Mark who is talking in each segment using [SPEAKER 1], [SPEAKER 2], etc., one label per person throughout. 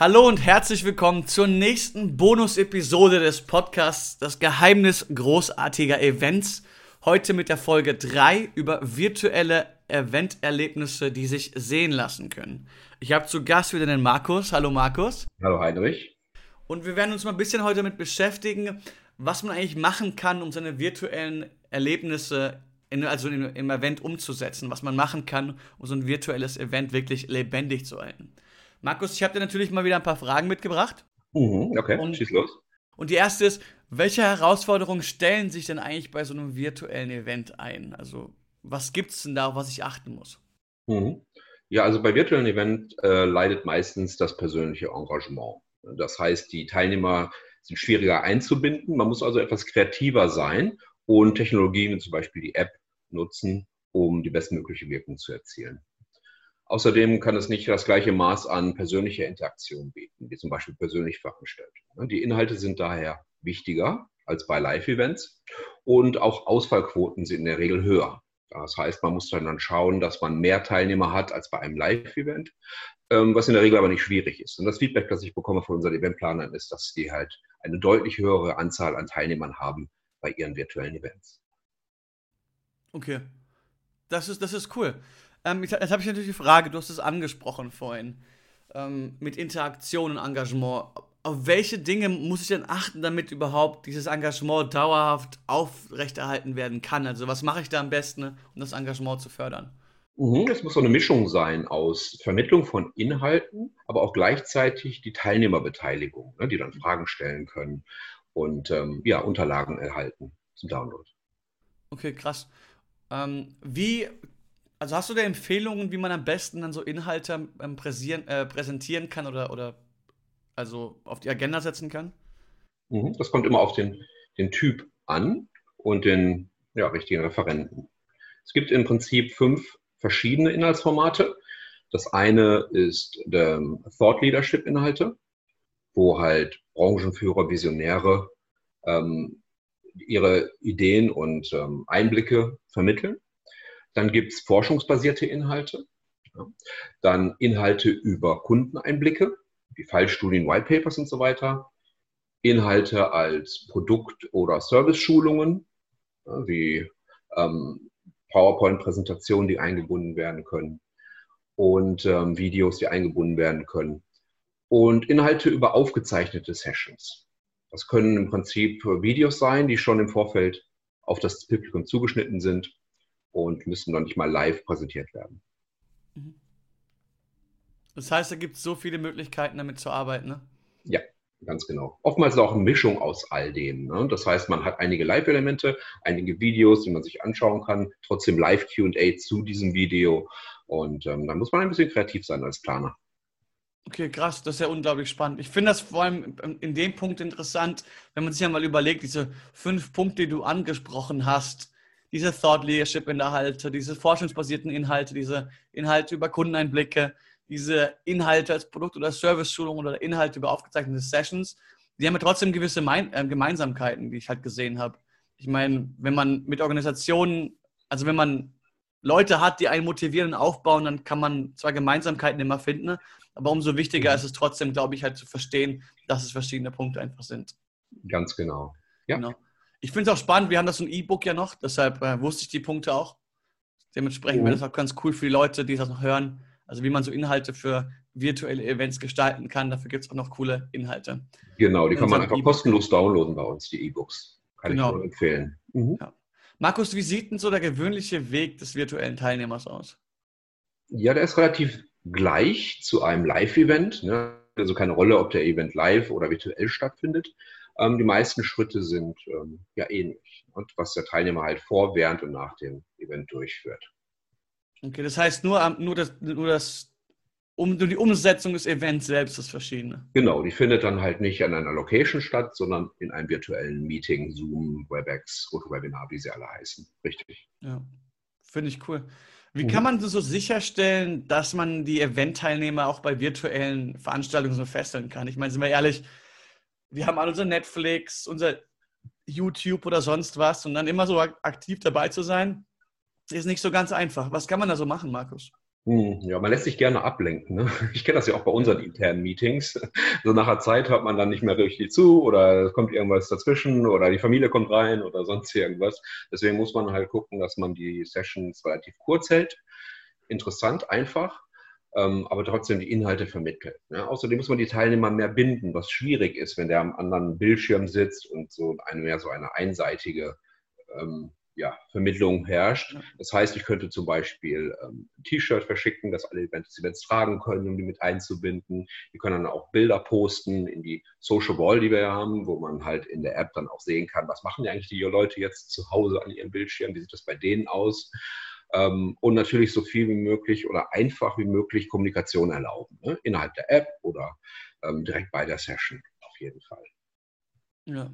[SPEAKER 1] Hallo und herzlich willkommen zur nächsten Bonus-Episode des Podcasts Das Geheimnis großartiger Events. Heute mit der Folge 3 über virtuelle Eventerlebnisse, die sich sehen lassen können. Ich habe zu Gast wieder den Markus. Hallo Markus.
[SPEAKER 2] Hallo Heinrich.
[SPEAKER 1] Und wir werden uns mal ein bisschen heute damit beschäftigen, was man eigentlich machen kann, um seine virtuellen Erlebnisse in, also im Event umzusetzen, was man machen kann, um so ein virtuelles Event wirklich lebendig zu halten. Markus, ich habe dir natürlich mal wieder ein paar Fragen mitgebracht.
[SPEAKER 2] Mhm, okay,
[SPEAKER 1] und,
[SPEAKER 2] schieß los.
[SPEAKER 1] Und die erste ist, welche Herausforderungen stellen sich denn eigentlich bei so einem virtuellen Event ein? Also, was gibt es denn da, auf was ich achten muss?
[SPEAKER 2] Mhm. Ja, also bei virtuellen Event äh, leidet meistens das persönliche Engagement. Das heißt, die Teilnehmer sind schwieriger einzubinden. Man muss also etwas kreativer sein und Technologien, zum Beispiel die App, nutzen, um die bestmögliche Wirkung zu erzielen. Außerdem kann es nicht das gleiche Maß an persönlicher Interaktion bieten, wie zum Beispiel persönlich Veranstaltungen. Die Inhalte sind daher wichtiger als bei Live-Events und auch Ausfallquoten sind in der Regel höher. Das heißt, man muss dann schauen, dass man mehr Teilnehmer hat als bei einem Live-Event, ähm, was in der Regel aber nicht schwierig ist. Und das Feedback, das ich bekomme von unseren Eventplanern, ist, dass die halt eine deutlich höhere Anzahl an Teilnehmern haben bei ihren virtuellen Events.
[SPEAKER 1] Okay, das ist, das ist cool. Ähm, jetzt, habe ich natürlich die Frage, du hast es angesprochen vorhin, ähm, mit Interaktion und Engagement. Auf welche Dinge muss ich denn achten, damit überhaupt dieses Engagement dauerhaft aufrechterhalten werden kann? Also was mache ich da am besten, um das Engagement zu fördern?
[SPEAKER 2] Mhm, es muss so eine Mischung sein aus Vermittlung von Inhalten, aber auch gleichzeitig die Teilnehmerbeteiligung, ne, die dann Fragen stellen können und ähm, ja, Unterlagen erhalten zum Download.
[SPEAKER 1] Okay, krass. Ähm, wie also hast du da Empfehlungen, wie man am besten dann so Inhalte ähm, äh, präsentieren kann oder, oder also auf die Agenda setzen kann?
[SPEAKER 2] Mhm, das kommt immer auf den, den Typ an und den ja, richtigen Referenten. Es gibt im Prinzip fünf verschiedene Inhaltsformate. Das eine ist der Thought Leadership Inhalte, wo halt Branchenführer, Visionäre ähm, ihre Ideen und ähm, Einblicke vermitteln. Dann gibt es forschungsbasierte Inhalte. Ja. Dann Inhalte über Kundeneinblicke, wie Fallstudien, Whitepapers und so weiter. Inhalte als Produkt- oder Service-Schulungen, ja, wie ähm, PowerPoint-Präsentationen, die eingebunden werden können und ähm, Videos, die eingebunden werden können. Und Inhalte über aufgezeichnete Sessions. Das können im Prinzip Videos sein, die schon im Vorfeld auf das Publikum zugeschnitten sind und müssen noch nicht mal live präsentiert werden. Mhm.
[SPEAKER 1] Das heißt, da gibt es so viele Möglichkeiten, damit zu arbeiten, ne?
[SPEAKER 2] Ja, ganz genau. Oftmals auch eine Mischung aus all dem. Ne? Das heißt, man hat einige Live-Elemente, einige Videos, die man sich anschauen kann, trotzdem Live-QA zu diesem Video. Und ähm, dann muss man ein bisschen kreativ sein als Planer.
[SPEAKER 1] Okay, krass, das ist ja unglaublich spannend. Ich finde das vor allem in dem Punkt interessant, wenn man sich ja mal überlegt, diese fünf Punkte, die du angesprochen hast, diese Thought Leadership Inhalte, diese forschungsbasierten Inhalte, diese Inhalte über Kundeneinblicke, diese Inhalte als Produkt- oder Service-Schulung oder Inhalte über aufgezeichnete Sessions, die haben ja trotzdem gewisse Mein äh, Gemeinsamkeiten, die ich halt gesehen habe. Ich meine, wenn man mit Organisationen, also wenn man Leute hat, die einen motivieren und aufbauen, dann kann man zwar Gemeinsamkeiten immer finden, aber umso wichtiger mhm. ist es trotzdem, glaube ich, halt zu verstehen, dass es verschiedene Punkte einfach sind.
[SPEAKER 2] Ganz genau. Ja.
[SPEAKER 1] Genau. Ich finde es auch spannend, wir haben das so ein E-Book ja noch, deshalb äh, wusste ich die Punkte auch. Dementsprechend mhm. wäre das auch ganz cool für die Leute, die das noch hören. Also wie man so Inhalte für virtuelle Events gestalten kann. Dafür gibt es auch noch coole Inhalte.
[SPEAKER 2] Genau, die kann man einfach e kostenlos downloaden bei uns, die E-Books. Kann genau. ich nur empfehlen.
[SPEAKER 1] Mhm. Ja. Markus, wie sieht denn so der gewöhnliche Weg des virtuellen Teilnehmers aus?
[SPEAKER 2] Ja, der ist relativ gleich zu einem Live-Event. Ne? Also keine Rolle, ob der Event live oder virtuell stattfindet. Ähm, die meisten Schritte sind ähm, ja ähnlich und was der Teilnehmer halt vor, während und nach dem Event durchführt.
[SPEAKER 1] Okay, das heißt nur, nur, das, nur das um, die Umsetzung des Events selbst ist verschiedene.
[SPEAKER 2] Genau, die findet dann halt nicht an einer Location statt, sondern in einem virtuellen Meeting, Zoom, WebEx, GoToWebinar, wie sie alle heißen. Richtig.
[SPEAKER 1] Ja, finde ich cool. Wie kann man so sicherstellen, dass man die Event-Teilnehmer auch bei virtuellen Veranstaltungen so fesseln kann? Ich meine, sind wir ehrlich, wir haben alle unser Netflix, unser YouTube oder sonst was und dann immer so aktiv dabei zu sein, ist nicht so ganz einfach. Was kann man da so machen, Markus?
[SPEAKER 2] Hm, ja, man lässt sich gerne ablenken. Ne? Ich kenne das ja auch bei unseren internen Meetings. So nach der Zeit hört man dann nicht mehr richtig zu oder es kommt irgendwas dazwischen oder die Familie kommt rein oder sonst irgendwas. Deswegen muss man halt gucken, dass man die Sessions relativ kurz hält. Interessant, einfach, ähm, aber trotzdem die Inhalte vermittelt. Ne? Außerdem muss man die Teilnehmer mehr binden, was schwierig ist, wenn der am anderen Bildschirm sitzt und so eine mehr so eine einseitige ähm, ja, Vermittlung herrscht. Das heißt, ich könnte zum Beispiel ähm, ein T-Shirt verschicken, das alle Events, Events tragen können, um die mit einzubinden. Wir können dann auch Bilder posten in die Social Wall, die wir haben, wo man halt in der App dann auch sehen kann, was machen eigentlich die Leute jetzt zu Hause an ihrem Bildschirm, wie sieht das bei denen aus. Ähm, und natürlich so viel wie möglich oder einfach wie möglich Kommunikation erlauben, ne? innerhalb der App oder ähm, direkt bei der Session, auf jeden Fall.
[SPEAKER 1] Ja,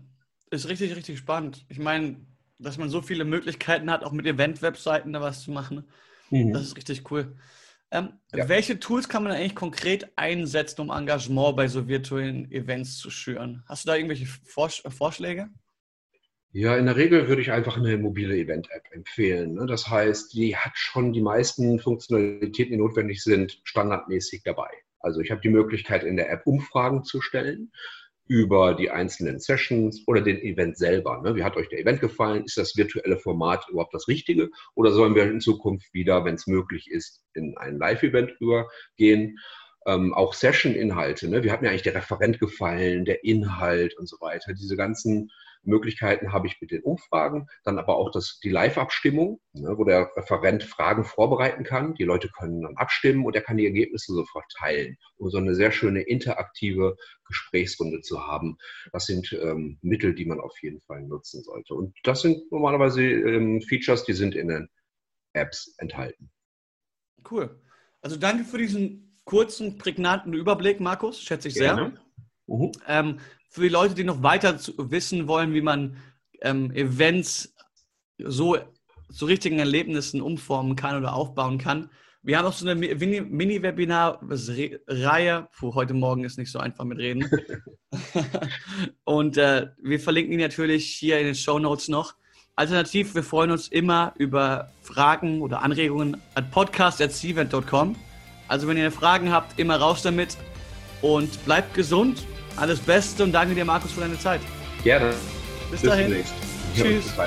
[SPEAKER 1] ist richtig, richtig spannend. Ich meine, dass man so viele Möglichkeiten hat, auch mit Event-Webseiten da was zu machen. Mhm. Das ist richtig cool. Ähm, ja. Welche Tools kann man eigentlich konkret einsetzen, um Engagement bei so virtuellen Events zu schüren? Hast du da irgendwelche Vors Vorschläge?
[SPEAKER 2] Ja, in der Regel würde ich einfach eine mobile Event-App empfehlen. Ne? Das heißt, die hat schon die meisten Funktionalitäten, die notwendig sind, standardmäßig dabei. Also ich habe die Möglichkeit, in der App Umfragen zu stellen über die einzelnen Sessions oder den Event selber. Ne? Wie hat euch der Event gefallen? Ist das virtuelle Format überhaupt das Richtige? Oder sollen wir in Zukunft wieder, wenn es möglich ist, in ein Live-Event übergehen? Ähm, auch Session-Inhalte. Ne? Wie hat mir eigentlich der Referent gefallen, der Inhalt und so weiter? Diese ganzen Möglichkeiten habe ich mit den Umfragen, dann aber auch das, die Live-Abstimmung, ne, wo der Referent Fragen vorbereiten kann. Die Leute können dann abstimmen und er kann die Ergebnisse sofort teilen, um so eine sehr schöne interaktive Gesprächsrunde zu haben. Das sind ähm, Mittel, die man auf jeden Fall nutzen sollte. Und das sind normalerweise ähm, Features, die sind in den Apps enthalten.
[SPEAKER 1] Cool. Also danke für diesen kurzen, prägnanten Überblick, Markus. Schätze ich sehr. -huh. ähm, für die Leute, die noch weiter wissen wollen, wie man ähm, Events so zu richtigen Erlebnissen umformen kann oder aufbauen kann. Wir haben auch so eine Mini-Webinar-Reihe. Puh, heute Morgen ist nicht so einfach mit Reden. Und äh, wir verlinken ihn natürlich hier in den Show Notes noch. Alternativ, wir freuen uns immer über Fragen oder Anregungen at podcast.cvent.com. Also wenn ihr Fragen habt, immer raus damit und bleibt gesund alles Beste und danke dir, Markus, für deine Zeit.
[SPEAKER 2] Gerne.
[SPEAKER 1] Bis, Bis dahin.
[SPEAKER 2] Tschüss. Ja,